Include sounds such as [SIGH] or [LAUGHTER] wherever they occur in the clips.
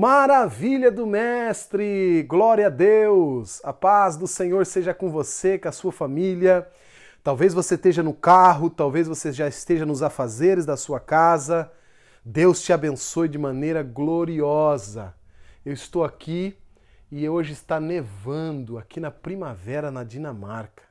Maravilha do Mestre! Glória a Deus! A paz do Senhor seja com você, com a sua família. Talvez você esteja no carro, talvez você já esteja nos afazeres da sua casa. Deus te abençoe de maneira gloriosa. Eu estou aqui e hoje está nevando aqui na primavera na Dinamarca.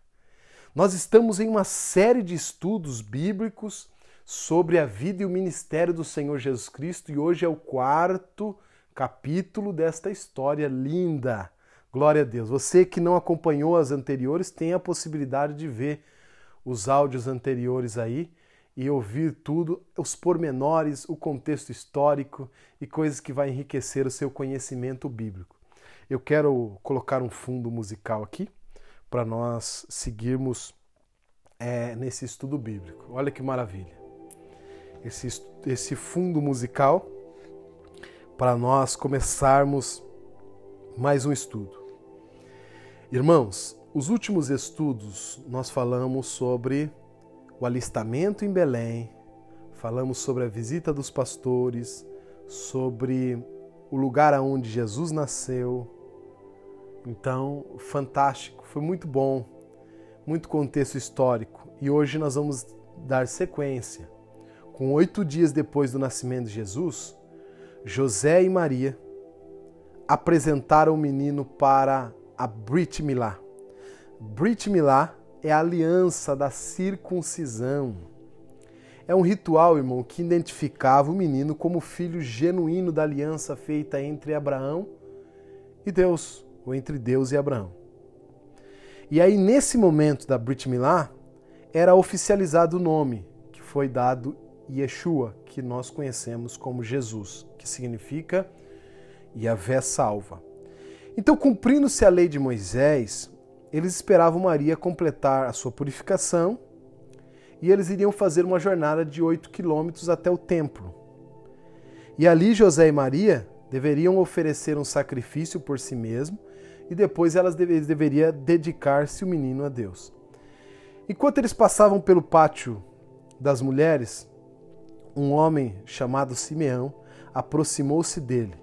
Nós estamos em uma série de estudos bíblicos sobre a vida e o ministério do Senhor Jesus Cristo e hoje é o quarto capítulo desta história linda. Glória a Deus. Você que não acompanhou as anteriores tem a possibilidade de ver os áudios anteriores aí e ouvir tudo, os pormenores, o contexto histórico e coisas que vai enriquecer o seu conhecimento bíblico. Eu quero colocar um fundo musical aqui para nós seguirmos é, nesse estudo bíblico. Olha que maravilha. Esse, esse fundo musical para nós começarmos mais um estudo. Irmãos, os últimos estudos nós falamos sobre o alistamento em Belém, falamos sobre a visita dos pastores, sobre o lugar aonde Jesus nasceu. Então, fantástico, foi muito bom, muito contexto histórico. E hoje nós vamos dar sequência. Com oito dias depois do nascimento de Jesus, José e Maria apresentaram o menino para a Brit Milá. Brit Milá é a aliança da circuncisão. É um ritual, irmão, que identificava o menino como filho genuíno da aliança feita entre Abraão e Deus, ou entre Deus e Abraão. E aí, nesse momento da Brit Milá, era oficializado o nome que foi dado Yeshua, que nós conhecemos como Jesus, que significa Yahvé salva. Então, cumprindo-se a lei de Moisés, eles esperavam Maria completar a sua purificação e eles iriam fazer uma jornada de oito quilômetros até o templo. E ali José e Maria deveriam oferecer um sacrifício por si mesmo e depois elas deveriam dedicar-se o menino a Deus. Enquanto eles passavam pelo pátio das mulheres, um homem chamado Simeão aproximou-se dele.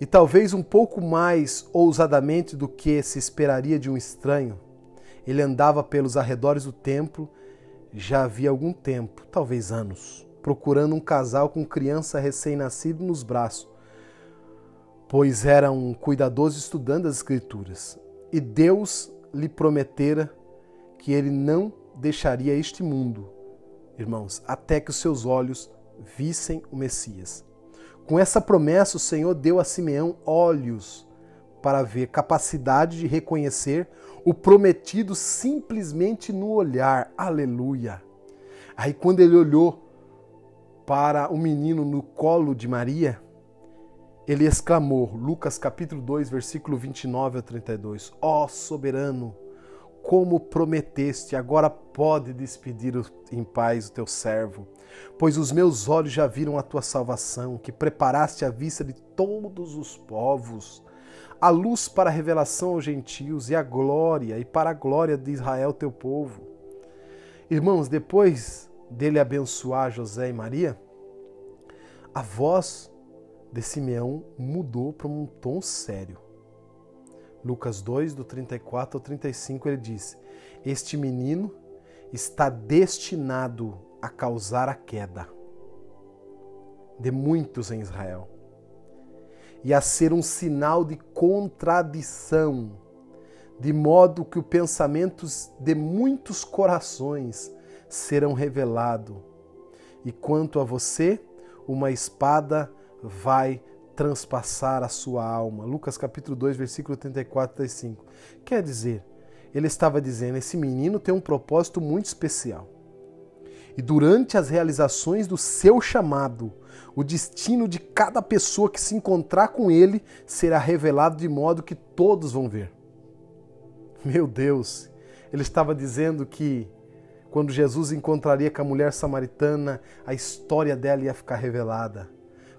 E talvez um pouco mais ousadamente do que se esperaria de um estranho, ele andava pelos arredores do templo já havia algum tempo, talvez anos, procurando um casal com criança recém-nascida nos braços, pois era um cuidadoso estudante das Escrituras. E Deus lhe prometera que ele não deixaria este mundo irmãos, até que os seus olhos vissem o Messias. Com essa promessa, o Senhor deu a Simeão olhos para ver, capacidade de reconhecer o prometido simplesmente no olhar. Aleluia! Aí, quando ele olhou para o menino no colo de Maria, ele exclamou, Lucas capítulo 2, versículo 29 a 32, Ó oh, soberano, como prometeste, agora pode despedir em paz o teu servo, pois os meus olhos já viram a tua salvação, que preparaste à vista de todos os povos, a luz para a revelação aos gentios e a glória, e para a glória de Israel, teu povo. Irmãos, depois dele abençoar José e Maria, a voz de Simeão mudou para um tom sério. Lucas 2, do 34 ao 35, ele diz: Este menino está destinado a causar a queda de muitos em Israel e a ser um sinal de contradição, de modo que os pensamentos de muitos corações serão revelados. E quanto a você, uma espada vai transpassar a sua alma. Lucas capítulo 2, versículo 34 e 35. Quer dizer, ele estava dizendo: esse menino tem um propósito muito especial. E durante as realizações do seu chamado, o destino de cada pessoa que se encontrar com ele será revelado de modo que todos vão ver. Meu Deus, ele estava dizendo que quando Jesus encontraria com a mulher samaritana, a história dela ia ficar revelada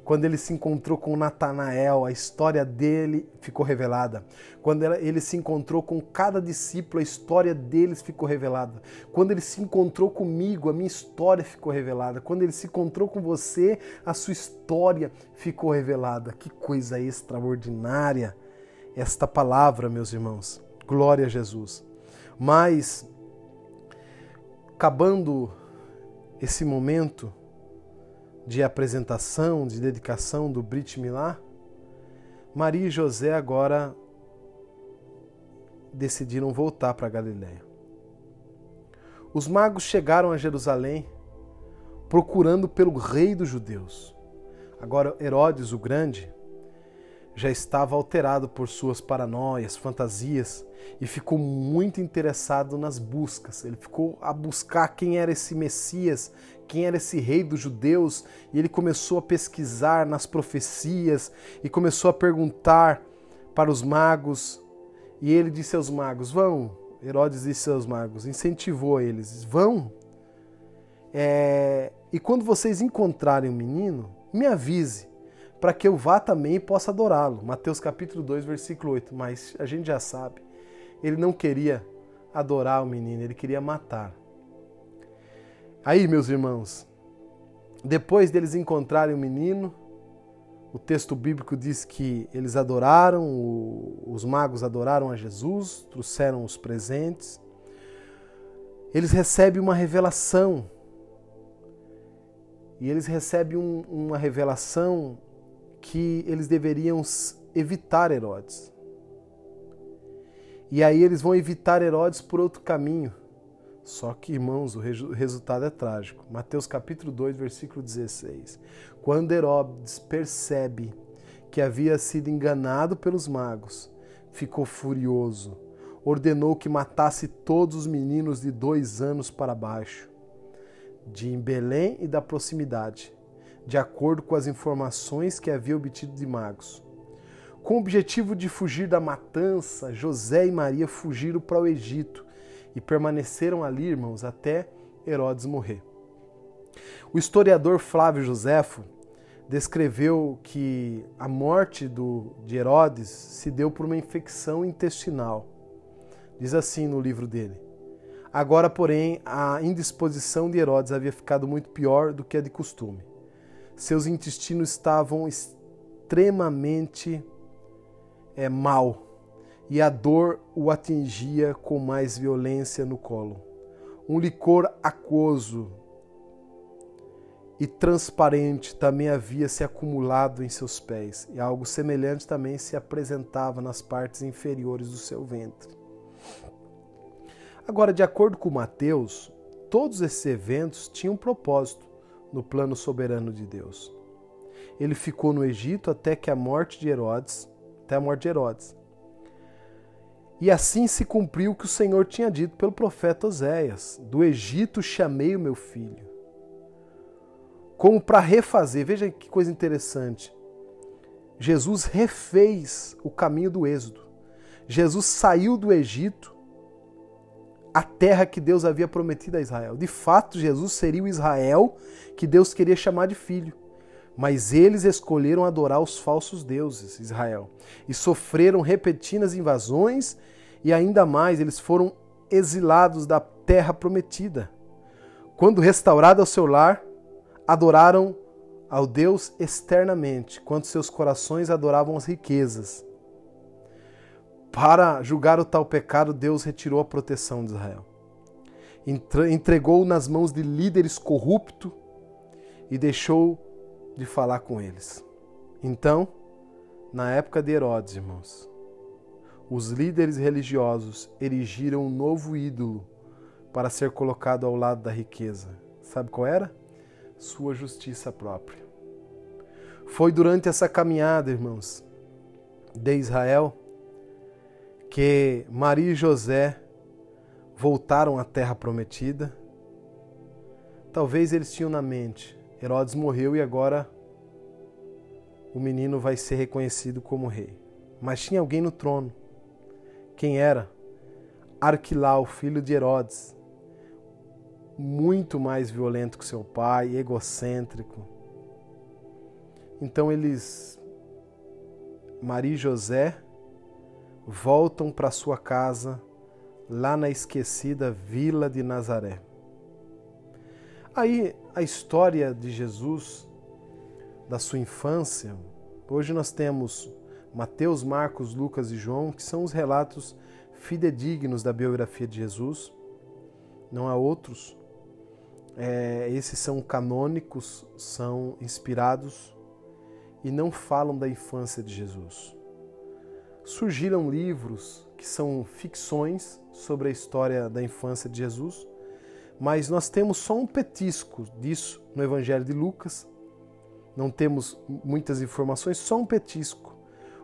Quando ele se encontrou com Natanael, a história dele ficou revelada. Quando ele se encontrou com cada discípulo, a história deles ficou revelada. Quando ele se encontrou comigo, a minha história ficou revelada. Quando ele se encontrou com você, a sua história ficou revelada. Que coisa extraordinária esta palavra, meus irmãos. Glória a Jesus. Mas, acabando esse momento, de apresentação, de dedicação do Brit Milá, Maria e José agora decidiram voltar para Galiléia. Os magos chegaram a Jerusalém procurando pelo rei dos judeus. Agora Herodes o Grande já estava alterado por suas paranoias, fantasias e ficou muito interessado nas buscas. Ele ficou a buscar quem era esse Messias, quem era esse rei dos judeus, e ele começou a pesquisar nas profecias e começou a perguntar para os magos. E ele disse aos magos: Vão. Herodes disse aos magos, incentivou eles: Vão. É... E quando vocês encontrarem o menino, me avise para que eu vá também e possa adorá-lo. Mateus capítulo 2, versículo 8. Mas a gente já sabe, ele não queria adorar o menino, ele queria matar. Aí, meus irmãos, depois deles encontrarem o menino, o texto bíblico diz que eles adoraram, os magos adoraram a Jesus, trouxeram os presentes. Eles recebem uma revelação. E eles recebem um, uma revelação que eles deveriam evitar Herodes. E aí eles vão evitar Herodes por outro caminho. Só que, irmãos, o resultado é trágico. Mateus capítulo 2, versículo 16. Quando Herodes percebe que havia sido enganado pelos magos, ficou furioso. Ordenou que matasse todos os meninos de dois anos para baixo, de Belém e da proximidade, de acordo com as informações que havia obtido de magos. Com o objetivo de fugir da matança, José e Maria fugiram para o Egito e permaneceram ali, irmãos, até Herodes morrer. O historiador Flávio Joséfo descreveu que a morte do, de Herodes se deu por uma infecção intestinal. Diz assim no livro dele. Agora, porém, a indisposição de Herodes havia ficado muito pior do que a de costume. Seus intestinos estavam extremamente é, mal e a dor o atingia com mais violência no colo. Um licor aquoso e transparente também havia se acumulado em seus pés, e algo semelhante também se apresentava nas partes inferiores do seu ventre. Agora, de acordo com Mateus, todos esses eventos tinham um propósito no plano soberano de Deus. Ele ficou no Egito até que a morte de Herodes, até a morte de Herodes. E assim se cumpriu o que o Senhor tinha dito pelo profeta Oséias: Do Egito chamei o meu filho. Como para refazer, veja que coisa interessante. Jesus refez o caminho do Êxodo. Jesus saiu do Egito a terra que Deus havia prometido a Israel. De fato, Jesus seria o Israel que Deus queria chamar de filho. Mas eles escolheram adorar os falsos deuses, Israel, e sofreram repetidas invasões, e ainda mais, eles foram exilados da terra prometida. Quando restaurado ao seu lar, adoraram ao Deus externamente, quando seus corações adoravam as riquezas. Para julgar o tal pecado, Deus retirou a proteção de Israel. Entregou nas mãos de líderes corruptos e deixou de falar com eles. Então, na época de Herodes, irmãos, os líderes religiosos erigiram um novo ídolo para ser colocado ao lado da riqueza. Sabe qual era? Sua justiça própria. Foi durante essa caminhada, irmãos, de Israel, que Maria e José voltaram à terra prometida. Talvez eles tinham na mente: Herodes morreu e agora o menino vai ser reconhecido como rei. Mas tinha alguém no trono. Quem era? Arquilau, filho de Herodes, muito mais violento que seu pai, egocêntrico. Então eles, Maria e José, voltam para sua casa lá na esquecida vila de Nazaré. Aí a história de Jesus, da sua infância, hoje nós temos Mateus, Marcos, Lucas e João, que são os relatos fidedignos da biografia de Jesus. Não há outros. É, esses são canônicos, são inspirados e não falam da infância de Jesus. Surgiram livros que são ficções sobre a história da infância de Jesus, mas nós temos só um petisco disso no Evangelho de Lucas. Não temos muitas informações, só um petisco.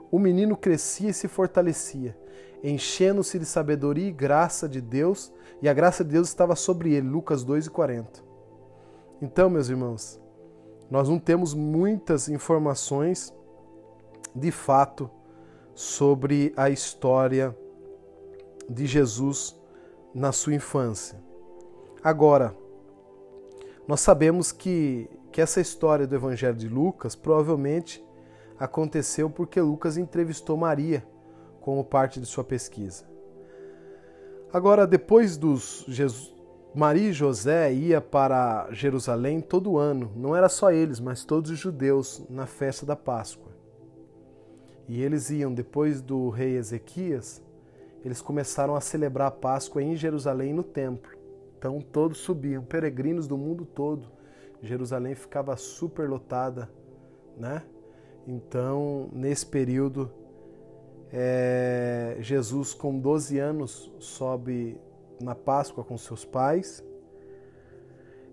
O menino crescia e se fortalecia, enchendo-se de sabedoria e graça de Deus, e a graça de Deus estava sobre ele. Lucas 2:40. Então, meus irmãos, nós não temos muitas informações de fato sobre a história de Jesus na sua infância. Agora, nós sabemos que, que essa história do Evangelho de Lucas provavelmente aconteceu porque Lucas entrevistou Maria como parte de sua pesquisa. Agora, depois dos Jesus, Maria e José ia para Jerusalém todo ano, não era só eles, mas todos os judeus na festa da Páscoa. E eles iam depois do rei Ezequias, eles começaram a celebrar a Páscoa em Jerusalém no templo. Então todos subiam, peregrinos do mundo todo. Jerusalém ficava super lotada, né? Então, nesse período, é, Jesus, com 12 anos, sobe na Páscoa com seus pais.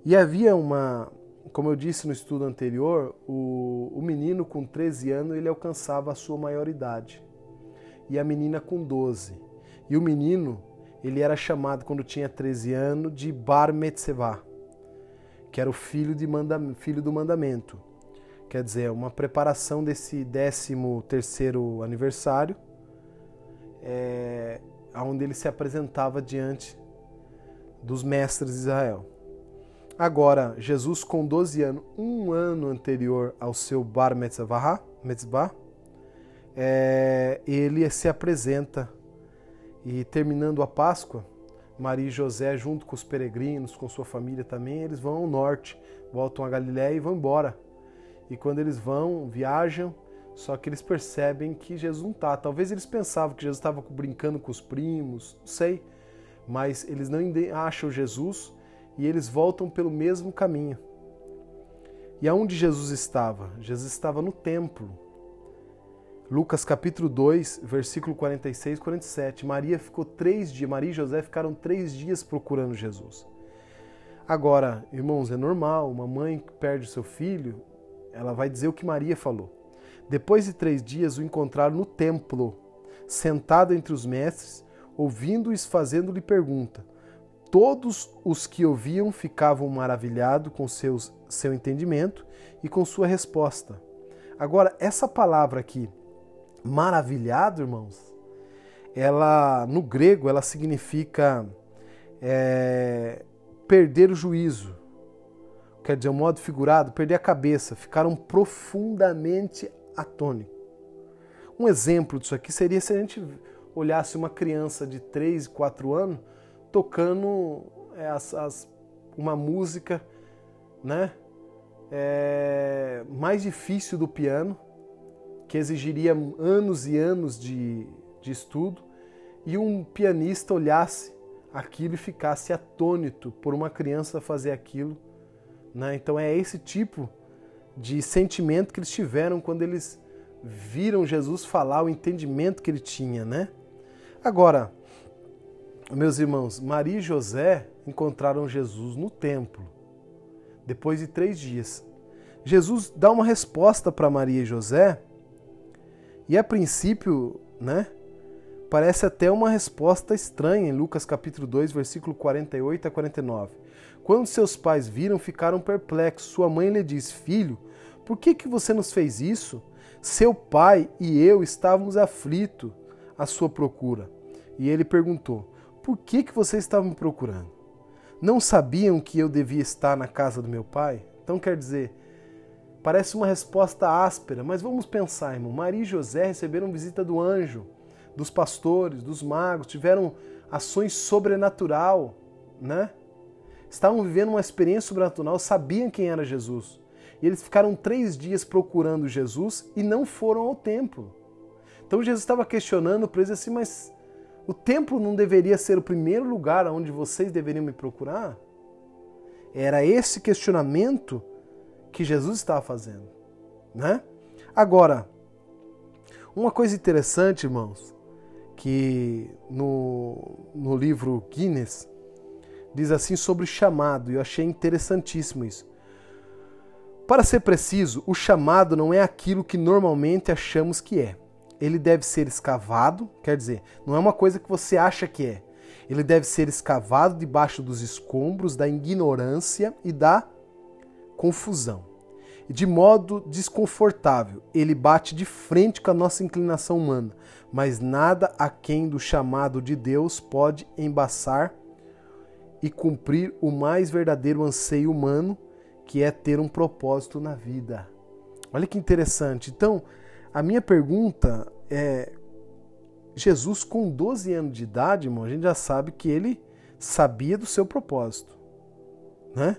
E havia uma, como eu disse no estudo anterior, o, o menino com 13 anos ele alcançava a sua maioridade e a menina com 12. E o menino, ele era chamado quando tinha 13 anos de Bar Metzevah, que era o filho, de manda, filho do mandamento quer dizer, uma preparação desse 13 terceiro aniversário, é, onde ele se apresentava diante dos mestres de Israel. Agora, Jesus com 12 anos, um ano anterior ao seu Bar Metzvah, Metzvah é, ele se apresenta e terminando a Páscoa, Maria e José, junto com os peregrinos, com sua família também, eles vão ao norte, voltam a Galiléia e vão embora e quando eles vão, viajam, só que eles percebem que Jesus não está. Talvez eles pensavam que Jesus estava brincando com os primos, não sei. Mas eles não acham Jesus e eles voltam pelo mesmo caminho. E aonde Jesus estava? Jesus estava no templo. Lucas capítulo 2, versículo 46 e 47. Maria ficou três dias, Maria e José ficaram três dias procurando Jesus. Agora, irmãos, é normal, uma mãe que perde seu filho, ela vai dizer o que Maria falou. Depois de três dias, o encontraram no templo, sentado entre os mestres, ouvindo-os fazendo-lhe pergunta. Todos os que ouviam ficavam maravilhados com seus, seu entendimento e com sua resposta. Agora, essa palavra aqui, maravilhado, irmãos, ela no grego ela significa é, perder o juízo, quer dizer, um modo figurado, perder a cabeça, ficaram profundamente atônicos. Um exemplo disso aqui seria se a gente olhasse uma criança de 3, 4 anos tocando é, as, as, uma música né, é, mais difícil do piano, que exigiria anos e anos de, de estudo, e um pianista olhasse aquilo e ficasse atônito por uma criança fazer aquilo né? Então é esse tipo de sentimento que eles tiveram quando eles viram Jesus falar, o entendimento que ele tinha. Né? Agora, meus irmãos, Maria e José encontraram Jesus no templo, depois de três dias. Jesus dá uma resposta para Maria e José, e a princípio, né, parece até uma resposta estranha em Lucas capítulo 2, versículo 48 a 49. Quando seus pais viram, ficaram perplexos. Sua mãe lhe disse: Filho, por que, que você nos fez isso? Seu pai e eu estávamos aflitos à sua procura. E ele perguntou: Por que, que você estava me procurando? Não sabiam que eu devia estar na casa do meu pai? Então quer dizer, Parece uma resposta áspera, mas vamos pensar, irmão. Maria e José receberam visita do anjo, dos pastores, dos magos, tiveram ações sobrenatural, né? Estavam vivendo uma experiência sobrenatural, sabiam quem era Jesus. E eles ficaram três dias procurando Jesus e não foram ao templo. Então Jesus estava questionando para eles assim, mas o templo não deveria ser o primeiro lugar onde vocês deveriam me procurar? Era esse questionamento que Jesus estava fazendo, né? Agora, uma coisa interessante, irmãos, que no, no livro Guinness diz assim sobre chamado, e eu achei interessantíssimo isso. Para ser preciso, o chamado não é aquilo que normalmente achamos que é. Ele deve ser escavado, quer dizer, não é uma coisa que você acha que é. Ele deve ser escavado debaixo dos escombros da ignorância e da confusão. De modo desconfortável, ele bate de frente com a nossa inclinação humana, mas nada aquém do chamado de Deus pode embaçar e cumprir o mais verdadeiro anseio humano, que é ter um propósito na vida. Olha que interessante. Então, a minha pergunta é: Jesus, com 12 anos de idade, irmão, a gente já sabe que ele sabia do seu propósito, né?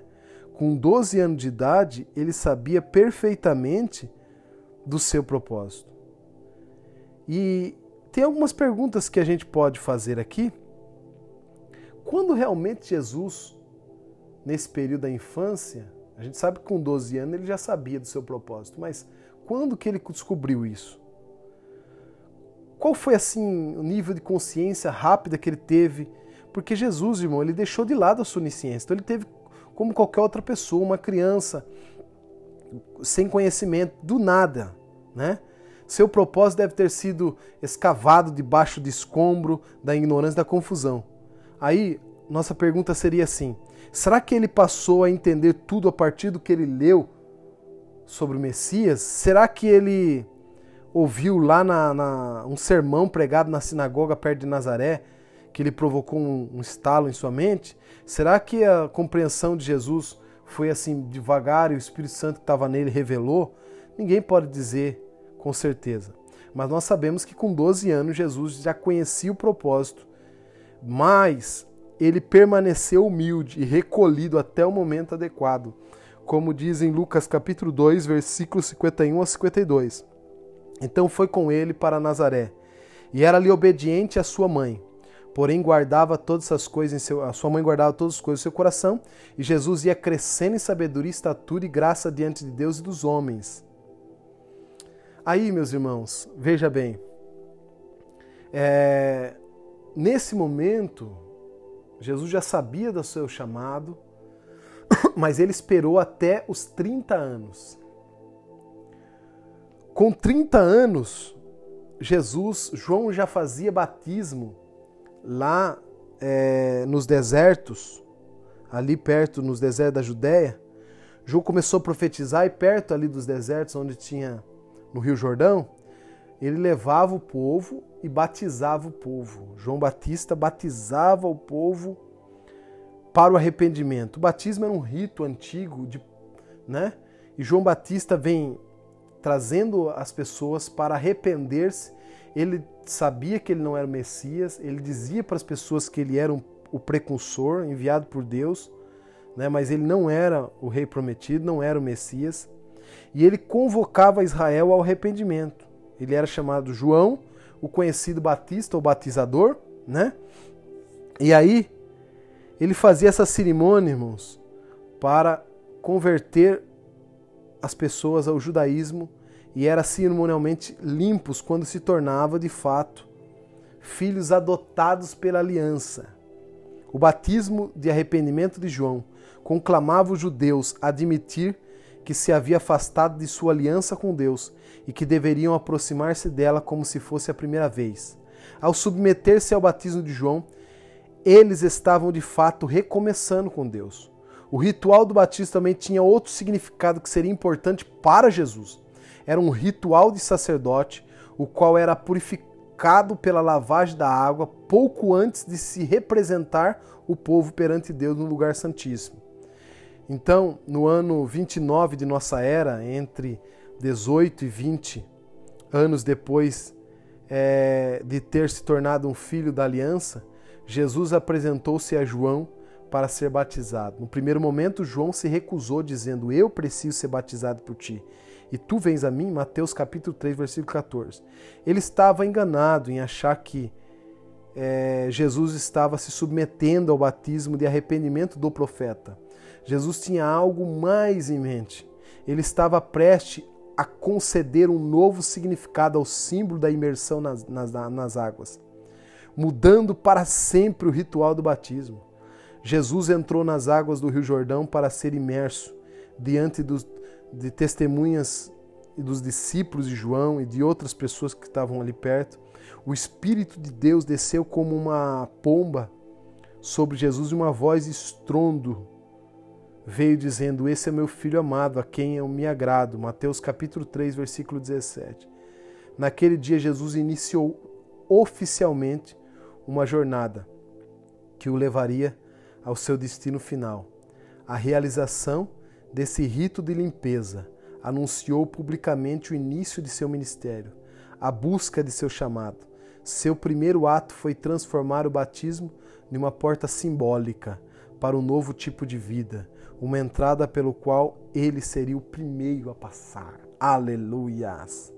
com 12 anos de idade, ele sabia perfeitamente do seu propósito. E tem algumas perguntas que a gente pode fazer aqui. Quando realmente Jesus, nesse período da infância, a gente sabe que com 12 anos ele já sabia do seu propósito, mas quando que ele descobriu isso? Qual foi assim o nível de consciência rápida que ele teve? Porque Jesus, irmão, ele deixou de lado a sua onisciência. Então ele teve como qualquer outra pessoa, uma criança sem conhecimento, do nada, né? Seu propósito deve ter sido escavado debaixo de escombro da ignorância da confusão. Aí, nossa pergunta seria assim: será que ele passou a entender tudo a partir do que ele leu sobre o Messias? Será que ele ouviu lá na, na, um sermão pregado na sinagoga perto de Nazaré que ele provocou um, um estalo em sua mente? Será que a compreensão de Jesus foi assim devagar e o Espírito Santo que estava nele revelou? Ninguém pode dizer com certeza. Mas nós sabemos que com 12 anos Jesus já conhecia o propósito, mas ele permaneceu humilde e recolhido até o momento adequado, como diz em Lucas capítulo 2, versículos 51 a 52. Então foi com ele para Nazaré, e era ali obediente à sua mãe porém guardava todas essas coisas em seu, a sua mãe guardava todas as coisas em seu coração, e Jesus ia crescendo em sabedoria, estatura e graça diante de Deus e dos homens. Aí, meus irmãos, veja bem, é, nesse momento, Jesus já sabia do seu chamado, [COUGHS] mas ele esperou até os 30 anos. Com 30 anos, Jesus, João já fazia batismo lá é, nos desertos, ali perto, nos desertos da Judéia, João começou a profetizar e perto ali dos desertos, onde tinha no Rio Jordão, ele levava o povo e batizava o povo. João Batista batizava o povo para o arrependimento. O batismo era um rito antigo, de, né? E João Batista vem trazendo as pessoas para arrepender-se ele sabia que ele não era o Messias, ele dizia para as pessoas que ele era um, o precursor enviado por Deus, né? mas ele não era o rei prometido, não era o Messias. E ele convocava Israel ao arrependimento. Ele era chamado João, o conhecido Batista ou batizador, né? E aí ele fazia essa cerimônia, irmãos, para converter as pessoas ao judaísmo e era cerimonialmente limpos quando se tornava de fato filhos adotados pela aliança. O batismo de arrependimento de João conclamava os judeus a admitir que se havia afastado de sua aliança com Deus e que deveriam aproximar-se dela como se fosse a primeira vez. Ao submeter-se ao batismo de João, eles estavam de fato recomeçando com Deus. O ritual do batismo também tinha outro significado que seria importante para Jesus era um ritual de sacerdote, o qual era purificado pela lavagem da água pouco antes de se representar o povo perante Deus no lugar santíssimo. Então, no ano 29 de nossa era, entre 18 e 20 anos depois é, de ter se tornado um filho da aliança, Jesus apresentou-se a João para ser batizado. No primeiro momento, João se recusou, dizendo: Eu preciso ser batizado por ti. E tu vens a mim, Mateus capítulo 3, versículo 14. Ele estava enganado em achar que é, Jesus estava se submetendo ao batismo de arrependimento do profeta. Jesus tinha algo mais em mente. Ele estava prestes a conceder um novo significado ao símbolo da imersão nas, nas, nas águas, mudando para sempre o ritual do batismo. Jesus entrou nas águas do Rio Jordão para ser imerso diante dos, de testemunhas e dos discípulos de João e de outras pessoas que estavam ali perto. O Espírito de Deus desceu como uma pomba sobre Jesus e uma voz estrondo veio dizendo: Esse é meu filho amado, a quem eu me agrado. Mateus capítulo 3, versículo 17. Naquele dia, Jesus iniciou oficialmente uma jornada que o levaria ao seu destino final. A realização desse rito de limpeza anunciou publicamente o início de seu ministério, a busca de seu chamado. Seu primeiro ato foi transformar o batismo numa porta simbólica para um novo tipo de vida, uma entrada pelo qual ele seria o primeiro a passar. Aleluias!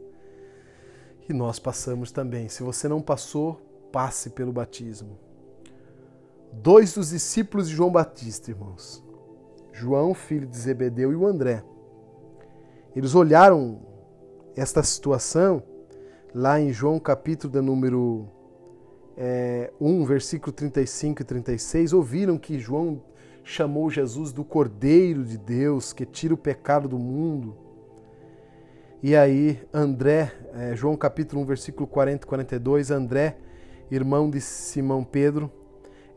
E nós passamos também. Se você não passou, passe pelo batismo. Dois dos discípulos de João Batista, irmãos, João, filho de Zebedeu, e o André. Eles olharam esta situação lá em João capítulo de número é, 1, versículo 35 e 36, ouviram que João chamou Jesus do Cordeiro de Deus que tira o pecado do mundo. E aí, André, é, João capítulo 1, versículo 40 e 42, André, irmão de Simão Pedro,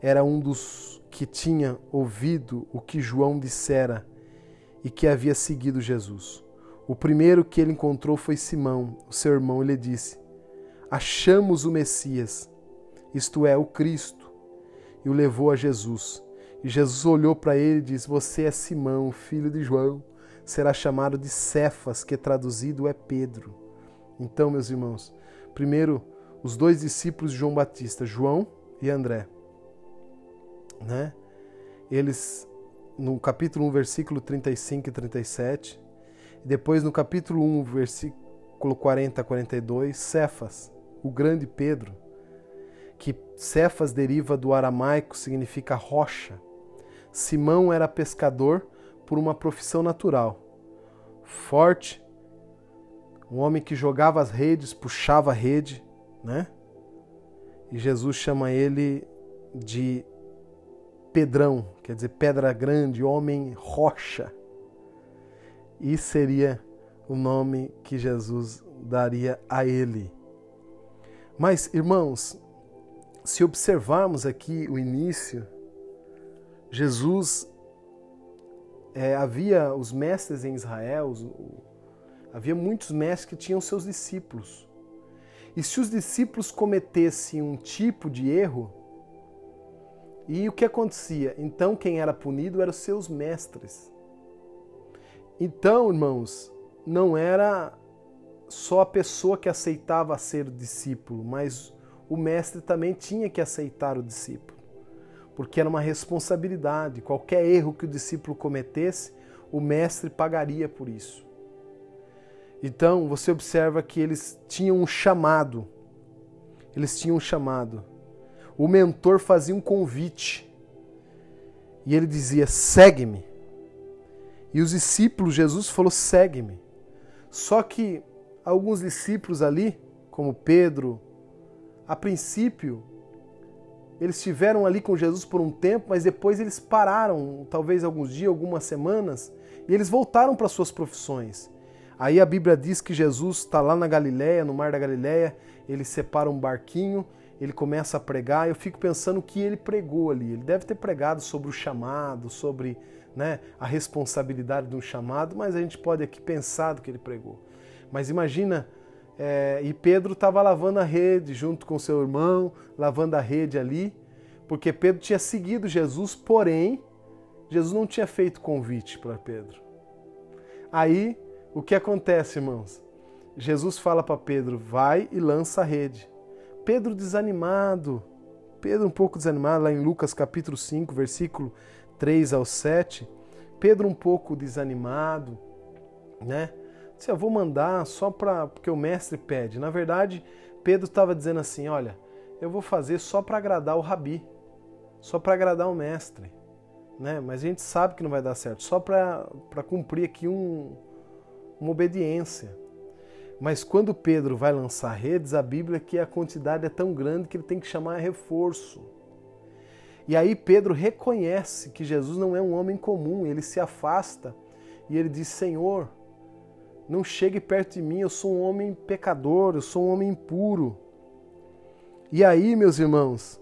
era um dos que tinha ouvido o que João dissera e que havia seguido Jesus. O primeiro que ele encontrou foi Simão, o seu irmão, e lhe disse: Achamos o Messias, isto é, o Cristo, e o levou a Jesus. E Jesus olhou para ele e disse: Você é Simão, filho de João, será chamado de Cefas, que traduzido é Pedro. Então, meus irmãos, primeiro os dois discípulos de João Batista, João e André, né? Eles no capítulo 1, versículo 35 e 37, e depois no capítulo 1, versículo 40 a 42, Cefas, o grande Pedro, que Cefas deriva do aramaico, significa rocha. Simão era pescador por uma profissão natural. Forte, um homem que jogava as redes, puxava a rede, né? E Jesus chama ele de Pedrão, quer dizer, pedra grande, homem rocha. E seria o nome que Jesus daria a ele. Mas, irmãos, se observarmos aqui o início Jesus é, havia os mestres em Israel, havia muitos mestres que tinham seus discípulos. E se os discípulos cometessem um tipo de erro, e o que acontecia? Então quem era punido eram os seus mestres. Então, irmãos, não era só a pessoa que aceitava ser discípulo, mas o mestre também tinha que aceitar o discípulo porque era uma responsabilidade. Qualquer erro que o discípulo cometesse, o mestre pagaria por isso. Então, você observa que eles tinham um chamado. Eles tinham um chamado. O mentor fazia um convite. E ele dizia: "Segue-me". E os discípulos, Jesus falou: "Segue-me". Só que alguns discípulos ali, como Pedro, a princípio eles estiveram ali com Jesus por um tempo, mas depois eles pararam, talvez alguns dias, algumas semanas, e eles voltaram para suas profissões. Aí a Bíblia diz que Jesus está lá na Galiléia, no mar da Galiléia, ele separa um barquinho, ele começa a pregar. Eu fico pensando o que ele pregou ali. Ele deve ter pregado sobre o chamado, sobre né, a responsabilidade de um chamado, mas a gente pode aqui pensar do que ele pregou. Mas imagina é, e Pedro estava lavando a rede junto com seu irmão, lavando a rede ali, porque Pedro tinha seguido Jesus, porém Jesus não tinha feito convite para Pedro. Aí, o que acontece, irmãos? Jesus fala para Pedro: vai e lança a rede. Pedro desanimado, Pedro um pouco desanimado, lá em Lucas capítulo 5, versículo 3 ao 7. Pedro um pouco desanimado, né? Disse, eu vou mandar só para porque o mestre pede. Na verdade, Pedro estava dizendo assim: olha, eu vou fazer só para agradar o rabi, só para agradar o mestre. Né? Mas a gente sabe que não vai dar certo, só para cumprir aqui um, uma obediência. Mas quando Pedro vai lançar redes, a Bíblia é que a quantidade é tão grande que ele tem que chamar reforço. E aí Pedro reconhece que Jesus não é um homem comum, ele se afasta e ele diz: Senhor, não chegue perto de mim, eu sou um homem pecador, eu sou um homem impuro. E aí, meus irmãos,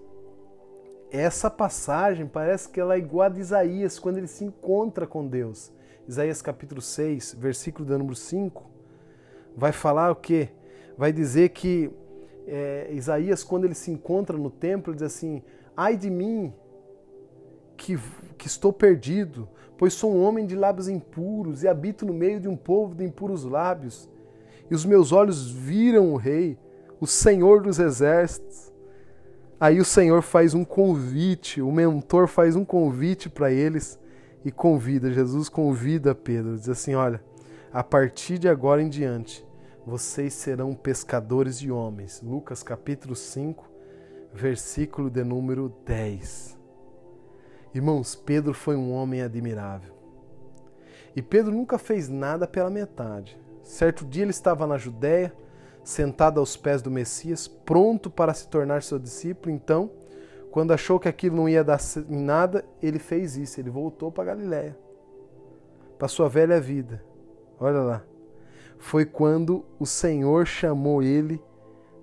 essa passagem parece que ela é igual a de Isaías, quando ele se encontra com Deus. Isaías capítulo 6, versículo número 5, vai falar o quê? Vai dizer que é, Isaías, quando ele se encontra no templo, diz assim: Ai de mim, que, que estou perdido, pois sou um homem de lábios impuros e habito no meio de um povo de impuros lábios. E os meus olhos viram o Rei, o Senhor dos Exércitos. Aí o Senhor faz um convite, o mentor faz um convite para eles e convida, Jesus convida Pedro, diz assim: Olha, a partir de agora em diante, vocês serão pescadores de homens. Lucas capítulo 5, versículo de número 10. Irmãos, Pedro foi um homem admirável. E Pedro nunca fez nada pela metade. Certo dia ele estava na Judéia, sentado aos pés do Messias, pronto para se tornar seu discípulo. Então, quando achou que aquilo não ia dar em nada, ele fez isso. Ele voltou para Galiléia, para sua velha vida. Olha lá. Foi quando o Senhor chamou ele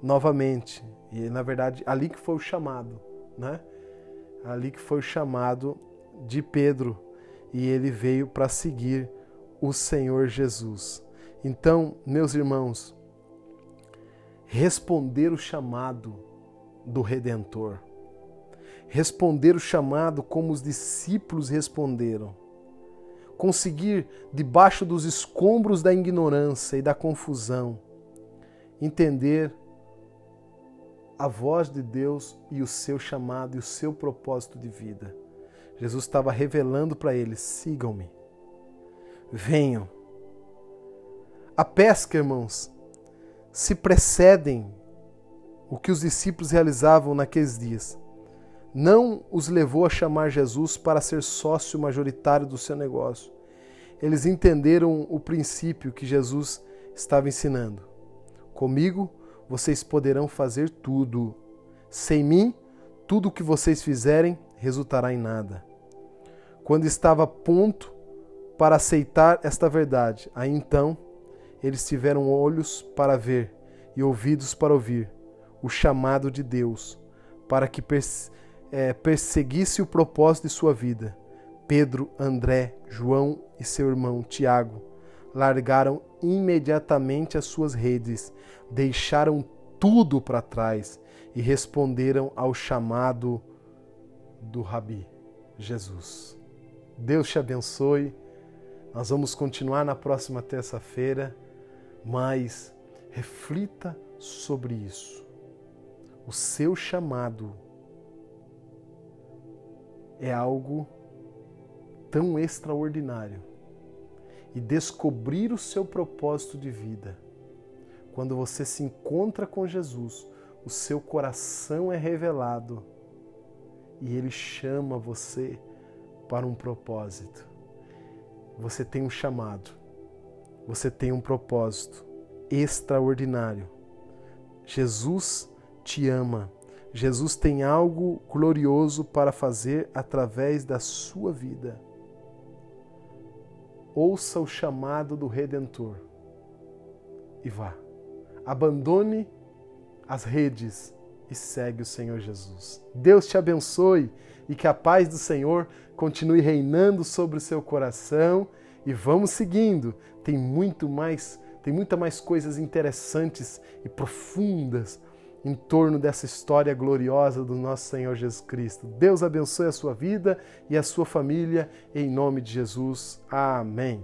novamente. E na verdade, ali que foi o chamado, né? ali que foi o chamado de Pedro e ele veio para seguir o Senhor Jesus. Então, meus irmãos, responder o chamado do Redentor, responder o chamado como os discípulos responderam, conseguir, debaixo dos escombros da ignorância e da confusão, entender a voz de Deus e o seu chamado e o seu propósito de vida. Jesus estava revelando para eles: sigam-me, venham. A pesca, irmãos, se precedem o que os discípulos realizavam naqueles dias. Não os levou a chamar Jesus para ser sócio majoritário do seu negócio. Eles entenderam o princípio que Jesus estava ensinando. Comigo, vocês poderão fazer tudo. Sem mim, tudo o que vocês fizerem resultará em nada. Quando estava a ponto para aceitar esta verdade, aí então eles tiveram olhos para ver e ouvidos para ouvir o chamado de Deus para que é, perseguisse o propósito de sua vida. Pedro, André, João e seu irmão Tiago largaram imediatamente as suas redes, deixaram tudo para trás e responderam ao chamado do Rabi, Jesus. Deus te abençoe. Nós vamos continuar na próxima terça-feira, mas reflita sobre isso. O seu chamado é algo tão extraordinário e descobrir o seu propósito de vida. Quando você se encontra com Jesus, o seu coração é revelado e ele chama você para um propósito. Você tem um chamado, você tem um propósito extraordinário. Jesus te ama. Jesus tem algo glorioso para fazer através da sua vida ouça o chamado do Redentor e vá. Abandone as redes e segue o Senhor Jesus. Deus te abençoe e que a paz do Senhor continue reinando sobre o seu coração e vamos seguindo. Tem muito mais, tem muita mais coisas interessantes e profundas em torno dessa história gloriosa do nosso Senhor Jesus Cristo. Deus abençoe a sua vida e a sua família, em nome de Jesus. Amém.